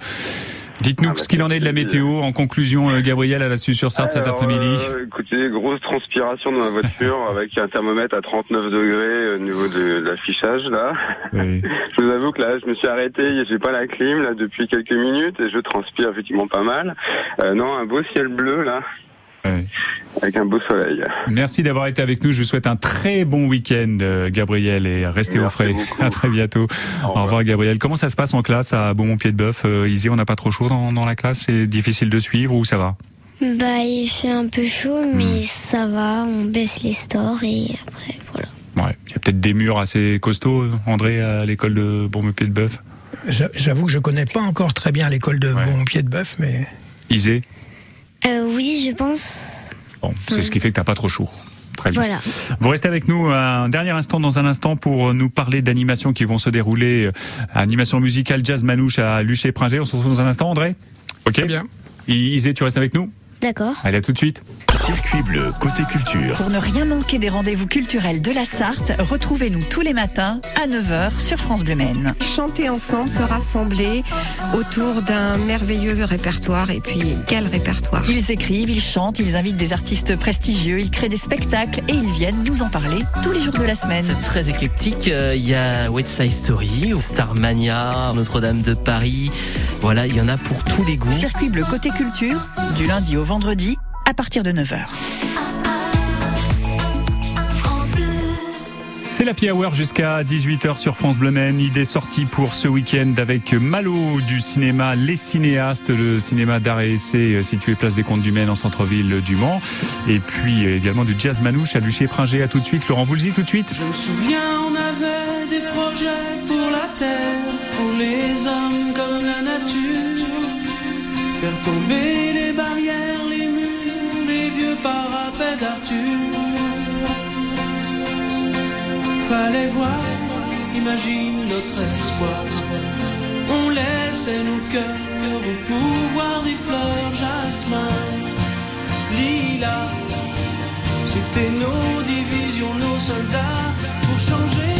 [SPEAKER 2] Dites-nous
[SPEAKER 12] Ah, bah,
[SPEAKER 2] ce qu'il en est de la météo. En conclusion, euh, Gabriel, à la Suisse sur Sarthe cet après-midi.
[SPEAKER 12] euh, écoutez, grosse transpiration dans la voiture (laughs) avec un thermomètre à 39 degrés au niveau de, de l'affichage là.
[SPEAKER 2] Oui. (laughs)
[SPEAKER 12] Je vous avoue que là, je me suis arrêté, j'ai pas la clim là depuis quelques minutes et je transpire effectivement pas mal. Euh, non, un beau ciel bleu là,
[SPEAKER 2] Ouais.
[SPEAKER 12] avec un beau soleil.
[SPEAKER 2] Merci d'avoir été avec nous. Je vous souhaite un très bon week-end, euh, Gabriel, et restez au frais.
[SPEAKER 12] beaucoup. (laughs)
[SPEAKER 2] À très bientôt. Au revoir, Gabriel. Comment ça se passe en classe à Beaumont-Pied-de-Bœuf euh, Izzy, on n'a pas trop chaud dans, dans la classe? C'est difficile de suivre ou ça va?
[SPEAKER 5] Bah, il fait un peu chaud,
[SPEAKER 2] Hmm.
[SPEAKER 5] mais ça va, on baisse les stores et après, voilà.
[SPEAKER 2] Ouais. Il y a peut-être des murs assez costauds, André, à l'école de Beaumont-Pied-de-Bœuf.
[SPEAKER 4] J'a- J'avoue que je connais pas encore très bien l'école de
[SPEAKER 2] Ouais.
[SPEAKER 4] Bon Pied de Bœuf, mais
[SPEAKER 2] Isée
[SPEAKER 5] Euh, oui, je pense.
[SPEAKER 2] Bon, c'est ce qui fait que t'as pas trop chaud. Très bien.
[SPEAKER 5] Voilà.
[SPEAKER 2] Vous restez avec nous un dernier instant dans un instant pour nous parler d'animations qui vont se dérouler. euh, Animation musicale jazz manouche à Luché-Pringé. On se retrouve dans un instant, André? Ok
[SPEAKER 4] très bien.
[SPEAKER 2] Isée, tu restes avec nous?
[SPEAKER 5] D'accord.
[SPEAKER 2] Allez, à tout de suite.
[SPEAKER 1] Circuit bleu côté culture.
[SPEAKER 13] Pour ne rien manquer des rendez-vous culturels de la Sarthe, retrouvez-nous tous les matins à 9h sur France Bleu Maine.
[SPEAKER 14] chanter ensemble, se rassembler autour d'un merveilleux répertoire. Et puis, quel répertoire
[SPEAKER 13] Ils écrivent, ils chantent, ils invitent des artistes prestigieux, ils créent des spectacles et ils viennent nous en parler tous les jours de la semaine.
[SPEAKER 15] C'est très éclectique. Euh, Il y a West Side Story, Starmania, Notre-Dame de Paris. Voilà, il y en a pour tous les goûts.
[SPEAKER 13] Circuit bleu côté culture, du lundi au vendredi, à partir de 9h.
[SPEAKER 2] C'est la Hour jusqu'à 18h sur France Bleu Maine. Idée sortie pour ce week-end avec Malo du cinéma Les Cinéastes, le cinéma d'art et essai euh, situé place des Comptes du Maine en centre-ville du Mans. Et puis euh, également du jazz manouche à Luché-Pringé. À tout de suite. Laurent Voulzy, tout de suite.
[SPEAKER 3] Je me souviens, on avait des projets pour la terre, pour les hommes comme la nature. Faire tomber les barrières, les murs, vieux parapets d'Arthur. Fallait voir, imagine notre espoir. On laissait nos cœurs au pouvoir des fleurs, jasmin, lilas. C'était nos divisions, nos soldats pour changer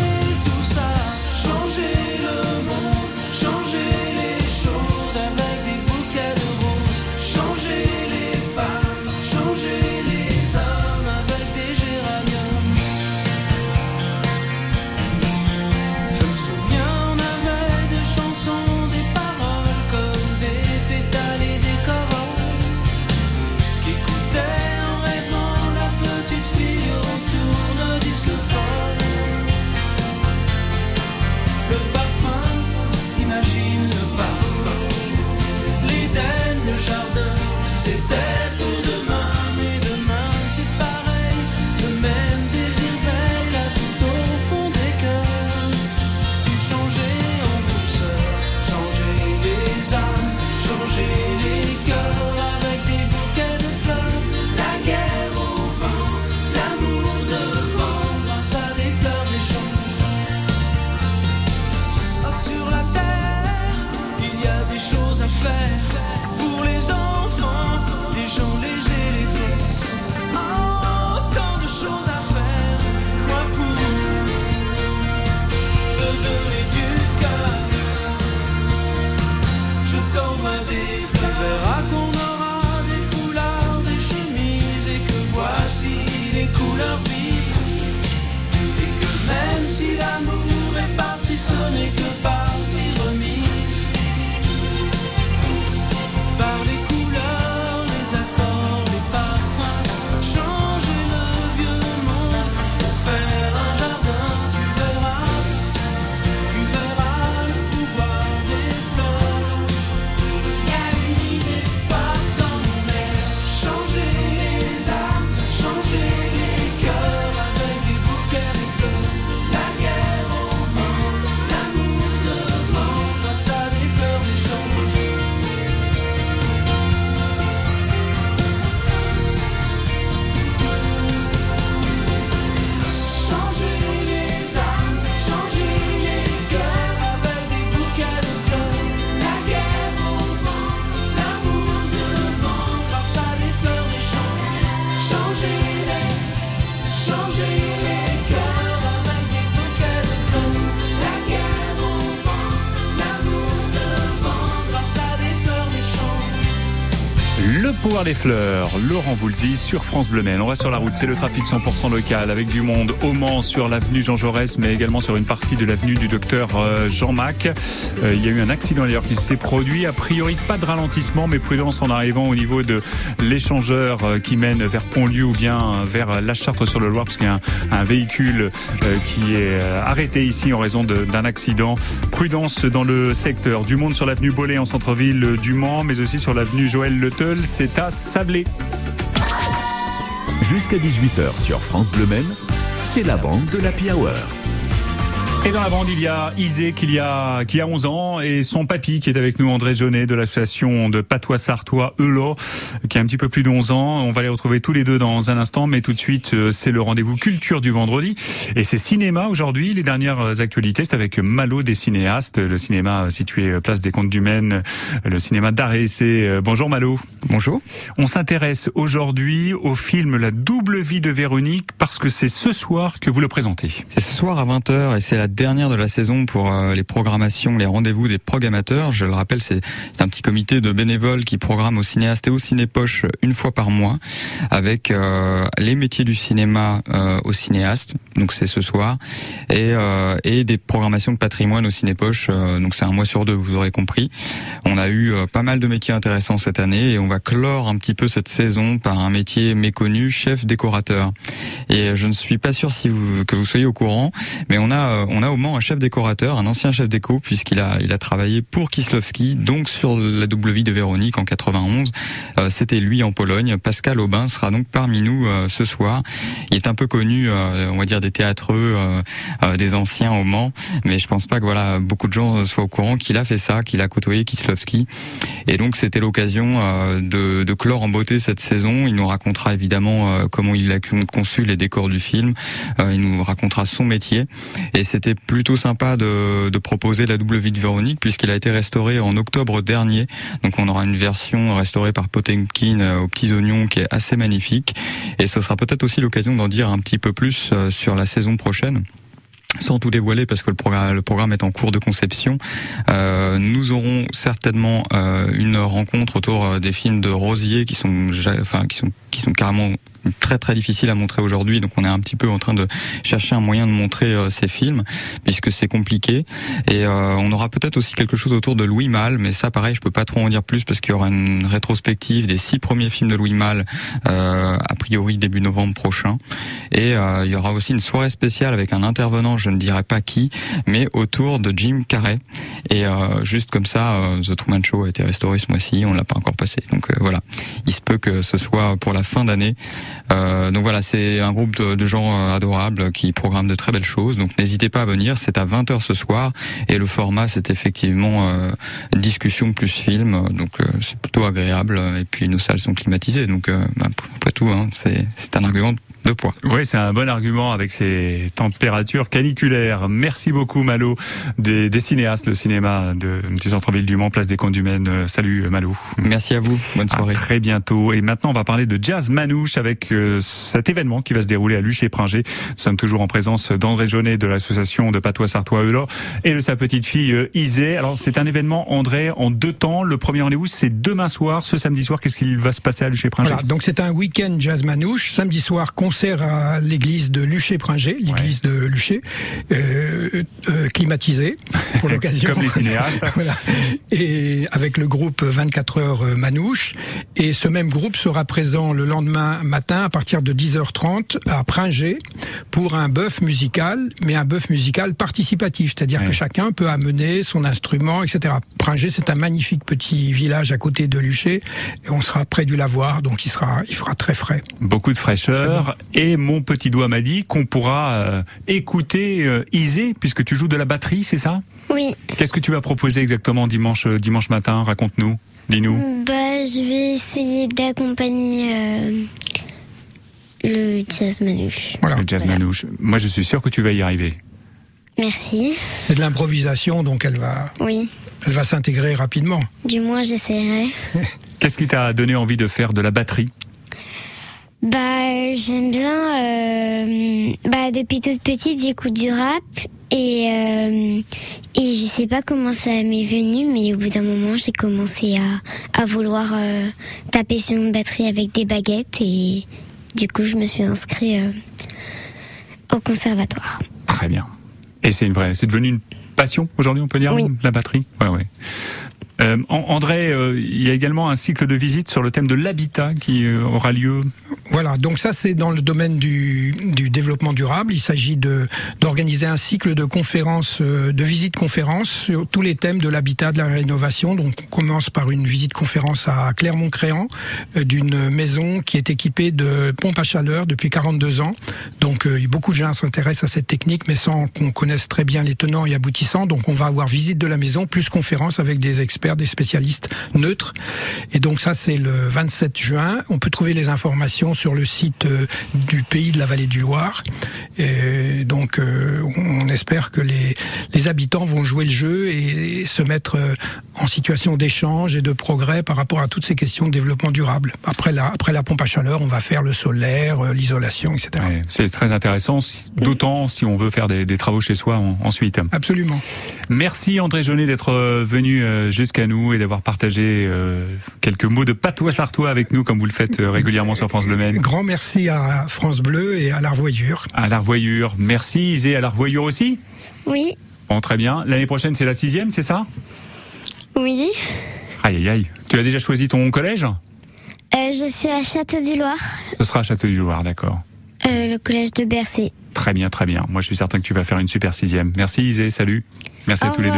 [SPEAKER 3] les
[SPEAKER 2] fleurs, Laurent Voulzy sur France Bleu. On va sur la route, c'est le trafic 100% local avec du monde au Mans sur l'avenue Jean Jaurès, mais également sur une partie de l'avenue du docteur euh, Jean Mac. Euh, il y a eu un accident d'ailleurs qui s'est produit. A priori, pas de ralentissement, mais prudence en arrivant au niveau de l'échangeur euh, qui mène vers Pontlieu ou bien vers La Chartre sur le Loir, parce qu'il y a un, véhicule qui est arrêté ici en raison d'un accident. Prudence dans le secteur. Du monde sur l'avenue Bollé en centre-ville du Mans, mais aussi sur l'avenue Joël Letel, c'est à Sablé.
[SPEAKER 1] Jusqu'à 18h sur France Bleu Maine, c'est la bande de l'Happy Hour.
[SPEAKER 2] Et dans la bande, il y a Isée qui, a, qui a 11 ans et son papy qui est avec nous, André Jaunet de l'association de patois sartois Eulot, qui a un petit peu plus de 11 ans. On va les retrouver tous les deux dans un instant, mais tout de suite, euh, c'est le rendez-vous culture du vendredi. Et c'est cinéma aujourd'hui. Les dernières euh, actualités, c'est avec Malo des cinéastes, le cinéma situé euh, place des Comptes du Maine, le cinéma d'art et essai. Euh, Bonjour Malo.
[SPEAKER 16] Bonjour.
[SPEAKER 2] On s'intéresse aujourd'hui au film La double vie de Véronique parce que c'est ce soir que vous le présentez.
[SPEAKER 16] C'est ce soir à 20h et c'est la dernière de la saison pour euh, les programmations, les rendez-vous des programmateurs. Je le rappelle, c'est un petit comité de bénévoles qui programme au cinéaste et au cinépoche une fois par mois avec euh, les métiers du cinéma euh, au cinéaste. Donc c'est ce soir et, euh, et des programmations de patrimoine au cinépoche. euh, donc c'est un mois sur deux, vous aurez compris. On a eu euh, pas mal de métiers intéressants cette année et on va clore un petit peu cette saison par un métier méconnu, chef décorateur. Et je ne suis pas sûr si vous, que vous soyez au courant, mais on a euh, on a au Mans un chef décorateur, un ancien chef déco puisqu'il a il a travaillé pour Kislovski, donc sur la vie de Véronique en 91. Euh, C'était lui en Pologne. Pascal Aubin sera donc parmi nous euh, ce soir. Il est un peu connu, euh, on va dire des théâtreux, euh, euh, des anciens au Mans, mais je pense pas que voilà beaucoup de gens soient au courant qu'il a fait ça, qu'il a côtoyé Kislovski. Et donc c'était l'occasion de, de clore en beauté cette saison. Il nous racontera évidemment comment il a conçu les décors du film. Il nous racontera son métier. Et c'était plutôt sympa de, proposer la double vie de Véronique puisqu'il a été restauré en octobre dernier. Donc on aura une version restaurée par Potemkin euh, aux petits oignons qui est assez magnifique. Et ce sera peut-être aussi l'occasion d'en dire un petit peu plus euh, sur la saison prochaine sans tout dévoiler parce que le programme, est en cours de conception, euh, nous aurons certainement une rencontre autour des films de Rosier qui sont, enfin qui sont qui sont carrément très très difficiles à montrer aujourd'hui. Donc on est un petit peu en train de chercher un moyen de montrer euh, ces films puisque c'est compliqué. Et euh, on aura peut-être aussi quelque chose autour de Louis Malle, mais ça pareil, je peux pas trop en dire plus parce qu'il y aura une rétrospective des six premiers films de Louis Malle euh, a priori début novembre prochain. Et euh, il y aura aussi une soirée spéciale avec un intervenant, je ne dirai pas qui, mais autour de Jim Carrey. Et euh, juste comme ça, euh, The Truman Show a été restauré ce mois-ci, on l'a pas encore passé. Donc voilà, il se peut que ce soit pour la fin d'année. Euh, donc voilà, c'est un groupe de, gens euh, adorables qui programment de très belles choses. Donc n'hésitez pas à venir, c'est à 20h ce soir. Et le format, c'est effectivement euh, discussion plus film. Donc euh, c'est plutôt agréable. Et puis nos salles sont climatisées. Donc bah, après tout, hein, c'est un argument de poids.
[SPEAKER 2] Oui, c'est un bon argument avec ces températures caniculaires. Merci beaucoup Malo des, des cinéastes, le cinéma de, du centre-ville du Mans, place des Comptes du Maine. Euh, Salut Malo.
[SPEAKER 16] Merci à vous. Bonne soirée.
[SPEAKER 2] À très bientôt. Et maintenant, on va parler de jazz manouche avec euh, cet événement qui va se dérouler à Luché-Pringé. Nous sommes toujours en présence d'André Jaunet de l'association de patois sartois Eulot et de sa petite fille euh, Isée. Alors, c'est un événement, André, en deux temps. Le premier rendez-vous, c'est demain soir, ce samedi soir. Qu'est-ce qu'il va se passer à Luché-Pringé
[SPEAKER 4] Voilà, donc c'est un week-end jazz manouche. Samedi soir, concert à l'église de Luché-Pringé, l'église de Luché, euh, euh, climatisée pour (laughs) l'occasion.
[SPEAKER 2] Comme les cinéastes. (laughs)
[SPEAKER 4] voilà. Et avec le groupe 24 heures euh, manouche. Et ce même groupe sera présent le lendemain matin à partir de 10h30 à Pringé pour un bœuf musical, mais un bœuf musical participatif, c'est-à-dire que chacun peut amener son instrument, etc. Pringé, c'est un magnifique petit village à côté de Luché, et on sera près du lavoir, donc il sera, il fera très frais.
[SPEAKER 2] Beaucoup de fraîcheur. Et mon petit doigt m'a dit qu'on pourra euh, écouter euh, Isée, puisque tu joues de la batterie, c'est ça?
[SPEAKER 5] Oui.
[SPEAKER 2] Qu'est-ce que tu vas proposer exactement dimanche, euh, dimanche matin? Raconte-nous. Dis-nous.
[SPEAKER 5] Bah, je vais essayer d'accompagner euh, le jazz manouche.
[SPEAKER 2] Le jazz manouche. Moi, je suis sûr que tu vas y arriver.
[SPEAKER 5] Merci.
[SPEAKER 4] C'est de l'improvisation, donc elle va,
[SPEAKER 5] Oui.
[SPEAKER 4] elle va s'intégrer rapidement.
[SPEAKER 5] Du moins, j'essaierai. (laughs)
[SPEAKER 2] Qu'est-ce qui t'a donné envie de faire de la batterie?
[SPEAKER 5] Bah, j'aime bien. euh, bah, depuis toute petite, j'écoute du rap Et, euh, et je sais pas comment ça m'est venu, mais au bout d'un moment, j'ai commencé à, à vouloir euh, taper sur une batterie avec des baguettes et du coup, je me suis inscrit euh, au conservatoire.
[SPEAKER 2] Très bien. Et c'est une vraie, c'est devenu une passion aujourd'hui, on peut dire, la batterie? Ouais, ouais. Euh, An- André, euh, il y a également un cycle de visite sur le thème de l'habitat qui euh, aura lieu.
[SPEAKER 4] Voilà, donc ça c'est dans le domaine du, développement durable. Il s'agit d'organiser un cycle de conférences, de visites conférences sur tous les thèmes de l'habitat, de la rénovation. Donc on commence par une visite conférence à Clermont-Créant euh, d'une maison qui est équipée de pompes à chaleur depuis 42 ans. Donc beaucoup de gens s'intéressent à cette technique, mais sans qu'on connaisse très bien les tenants et aboutissants. Donc on va avoir visite de la maison plus conférence avec des experts, des spécialistes neutres. Et donc ça c'est le 27 juin. On peut trouver les informations sur le site euh, du pays de la vallée du Loir. Et donc euh, on espère que les, les habitants vont jouer le jeu et, se mettre euh, en situation d'échange et de progrès par rapport à toutes ces questions de développement durable. Après la, après la pompe à chaleur, on va faire le solaire, l'isolation, etc.
[SPEAKER 2] C'est très intéressant, d'autant si on veut faire des, des travaux chez soi en- ensuite.
[SPEAKER 4] Absolument.
[SPEAKER 2] Merci André Jeunet d'être venu euh, jusqu'à nous et d'avoir partagé euh, quelques mots de patois sartois avec nous, comme vous le faites euh, régulièrement sur France Bleu Maine.
[SPEAKER 4] Grand merci à France Bleu et à l'Arvoyure.
[SPEAKER 2] À l'Arvoyure, merci Isée, à l'Arvoyure aussi
[SPEAKER 5] Oui,
[SPEAKER 2] Bon, très bien. L'année prochaine, c'est la sixième, c'est ça?
[SPEAKER 5] Oui.
[SPEAKER 2] Aïe, aïe, aïe. Tu as déjà choisi ton collège?
[SPEAKER 5] Euh, je suis à Château-du-Loir,
[SPEAKER 2] Ce sera à Château-du-Loir, d'accord.
[SPEAKER 5] euh, le collège de Bercé.
[SPEAKER 2] Très bien, très bien. Moi, je suis certain que tu vas faire une super sixième. Merci Isée, salut. Merci à tous les deux.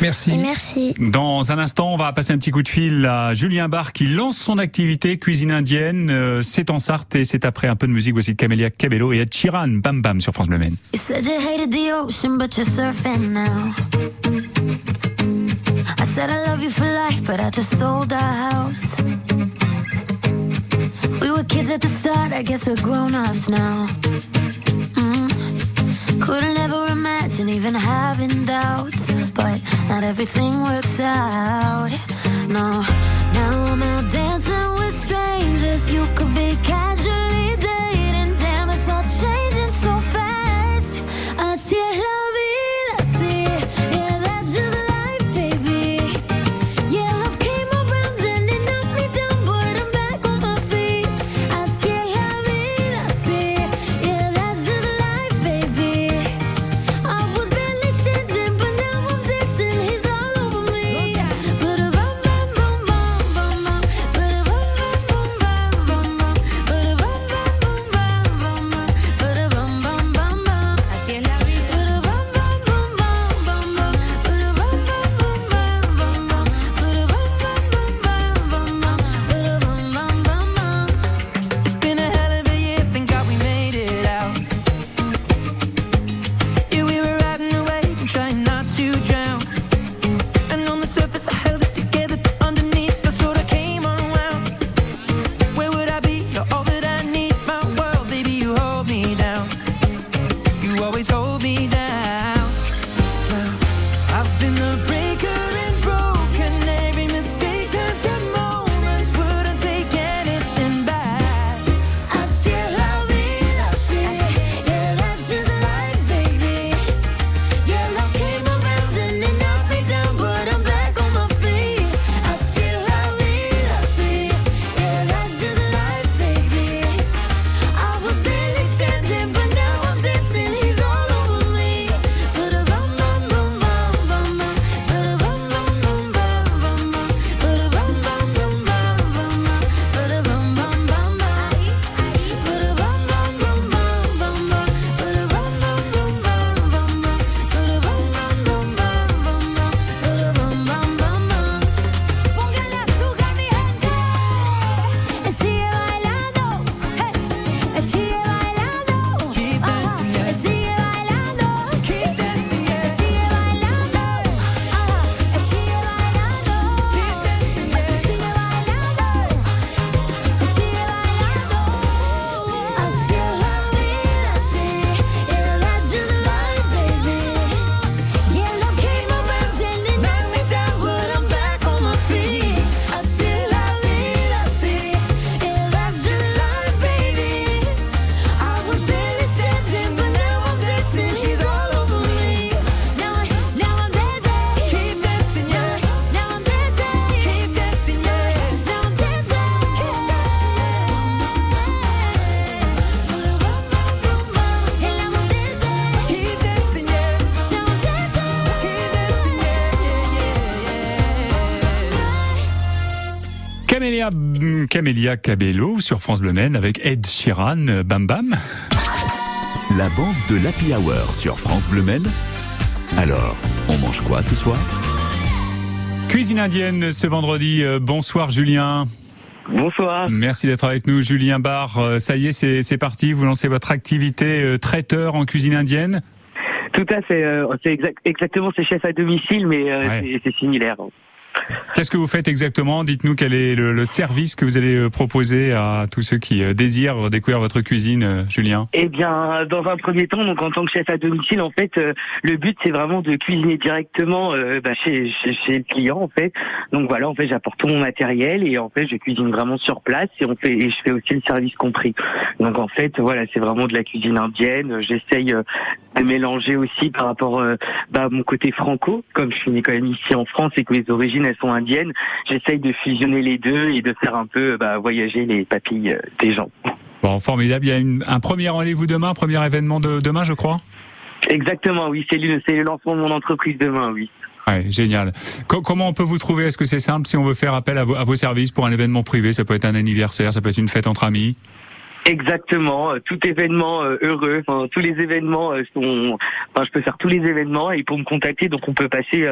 [SPEAKER 4] Merci.
[SPEAKER 5] Et merci.
[SPEAKER 2] Dans un instant, on va passer un petit coup de fil à Julien Barre qui lance son activité cuisine indienne. Euh, c'est en Sarthe et c'est après un peu de musique. Voici Camélia Cabello et Ed Sheeran. Bam Bam sur France Bleu Maine.
[SPEAKER 11] You said you hated the ocean, but you're surfing now. I said I love you for life, but I just sold our house. We were kids at the start, I guess we're grown ups now. Mm. Couldn't ever imagine even having doubts, but not everything works out. No, now I'm out dancing with strangers. You could be casually the
[SPEAKER 2] Camélia, mm, Camélia Cabello sur France Bleu Maine avec Ed Sheeran, euh, Bam Bam.
[SPEAKER 1] La bande de l'Happy Hour sur France Bleu Maine. Alors, on mange quoi ce soir?
[SPEAKER 2] Cuisine indienne ce vendredi. Euh, Bonsoir Julien.
[SPEAKER 17] Bonsoir.
[SPEAKER 2] Merci d'être avec nous, Julien Barre. Euh, Ça y est, c'est c'est parti. Vous lancez votre activité traiteur en cuisine indienne?
[SPEAKER 17] Tout à fait. c'est exact- exactement, c'est chef à domicile, mais
[SPEAKER 2] Ouais.
[SPEAKER 17] c'est- c'est similaire.
[SPEAKER 2] Qu'est-ce que vous faites exactement Dites-nous quel est le, service que vous allez euh, proposer à tous ceux qui euh, désirent découvrir votre cuisine, euh, Julien.
[SPEAKER 17] Eh bien, dans un premier temps, donc en tant que chef à domicile, en fait, le but c'est vraiment de cuisiner directement bah, chez, chez, le client, en fait. Donc voilà, en fait, j'apporte tout mon matériel et en fait, je cuisine vraiment sur place et on fait et je fais aussi le service compris. Donc en fait, voilà, c'est vraiment de la cuisine indienne. J'essaye de mélanger aussi par rapport euh, bah, à mon côté franco, comme je suis né quand même ici en France et que mes origines elles sont indiennes. J'essaye de fusionner les deux et de faire un peu bah, voyager les papilles euh, des gens.
[SPEAKER 2] Bon, formidable. Il y a une- un premier rendez-vous demain, premier événement de demain, je crois?
[SPEAKER 17] Exactement, oui, c'est le, le lancement de mon entreprise demain, oui.
[SPEAKER 2] Ouais, génial. Co- comment on peut vous trouver? Est-ce que c'est simple si on veut faire appel à vos services pour un événement privé? Ça peut être un anniversaire, ça peut être une fête entre amis?
[SPEAKER 17] Exactement, euh, tout événement euh, heureux, enfin tous les événements euh, sont, enfin je peux faire tous les événements et pour me contacter donc on peut passer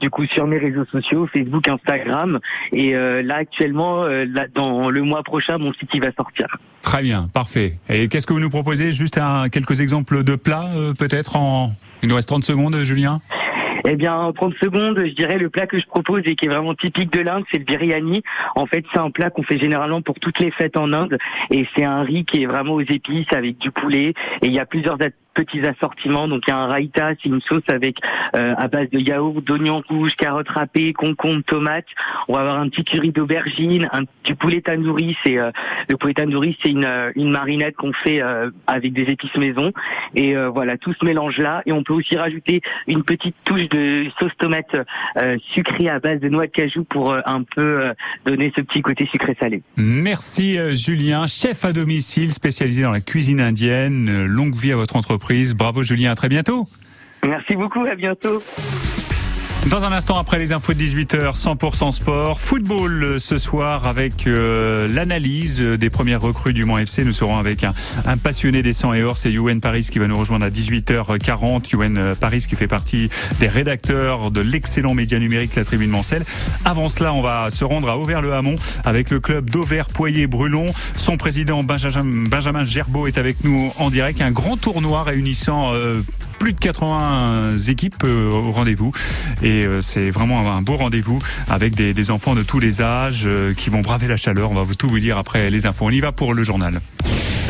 [SPEAKER 17] du coup sur mes réseaux sociaux, Facebook, Instagram et là actuellement là dans le mois prochain mon site il va sortir.
[SPEAKER 2] Très bien, parfait. Et qu'est-ce que vous nous proposez? Juste un, quelques exemples de plats, peut-être en. Il nous reste 30 secondes, Julien.
[SPEAKER 17] Eh bien, en 30 secondes, je dirais le plat que je propose et qui est vraiment typique de l'Inde, c'est le biryani. En fait, c'est un plat qu'on fait généralement pour toutes les fêtes en Inde et c'est un riz qui est vraiment aux épices avec du poulet et il y a plusieurs petits assortiments. Donc il y a un raita, c'est une sauce avec euh, à base de yaourt, d'oignons rouges, carottes râpées, concombres, tomates. On va avoir un petit curry d'aubergine, un du poulet tandoori. C'est euh, le poulet tandoori, c'est une, euh, une marinade qu'on fait euh, avec des épices maison. Et euh, voilà, tout ce mélange là. Et on peut aussi rajouter une petite touche de sauce tomate euh, sucrée à base de noix de cajou pour un peu donner ce petit côté sucré salé.
[SPEAKER 2] Merci Julien, chef à domicile spécialisé dans la cuisine indienne. Longue vie à votre entreprise. Bravo Julien, à très bientôt.
[SPEAKER 17] Merci beaucoup, à bientôt.
[SPEAKER 2] Dans un instant après les infos de 18h, 100% sport, football euh, ce soir avec euh, l'analyse euh, des premières recrues du Mans FC. Nous serons avec un, passionné des 100 et or, c'est Youen Paris qui va nous rejoindre à 18h40. Youen Paris qui fait partie des rédacteurs de l'excellent média numérique La Tribune Mancel. Avant cela, on va se rendre à Auvers-le-Hamon avec le club d'Auvers-Poyer-Brulon. Son président Benjamin, Benjamin Gerbeau est avec nous en direct. Un grand tournoi réunissant plus de 80 équipes euh, au rendez-vous et euh, c'est vraiment un beau rendez-vous avec des, enfants de tous les âges euh, qui vont braver la chaleur. On va tout vous dire après les infos. On y va pour le journal.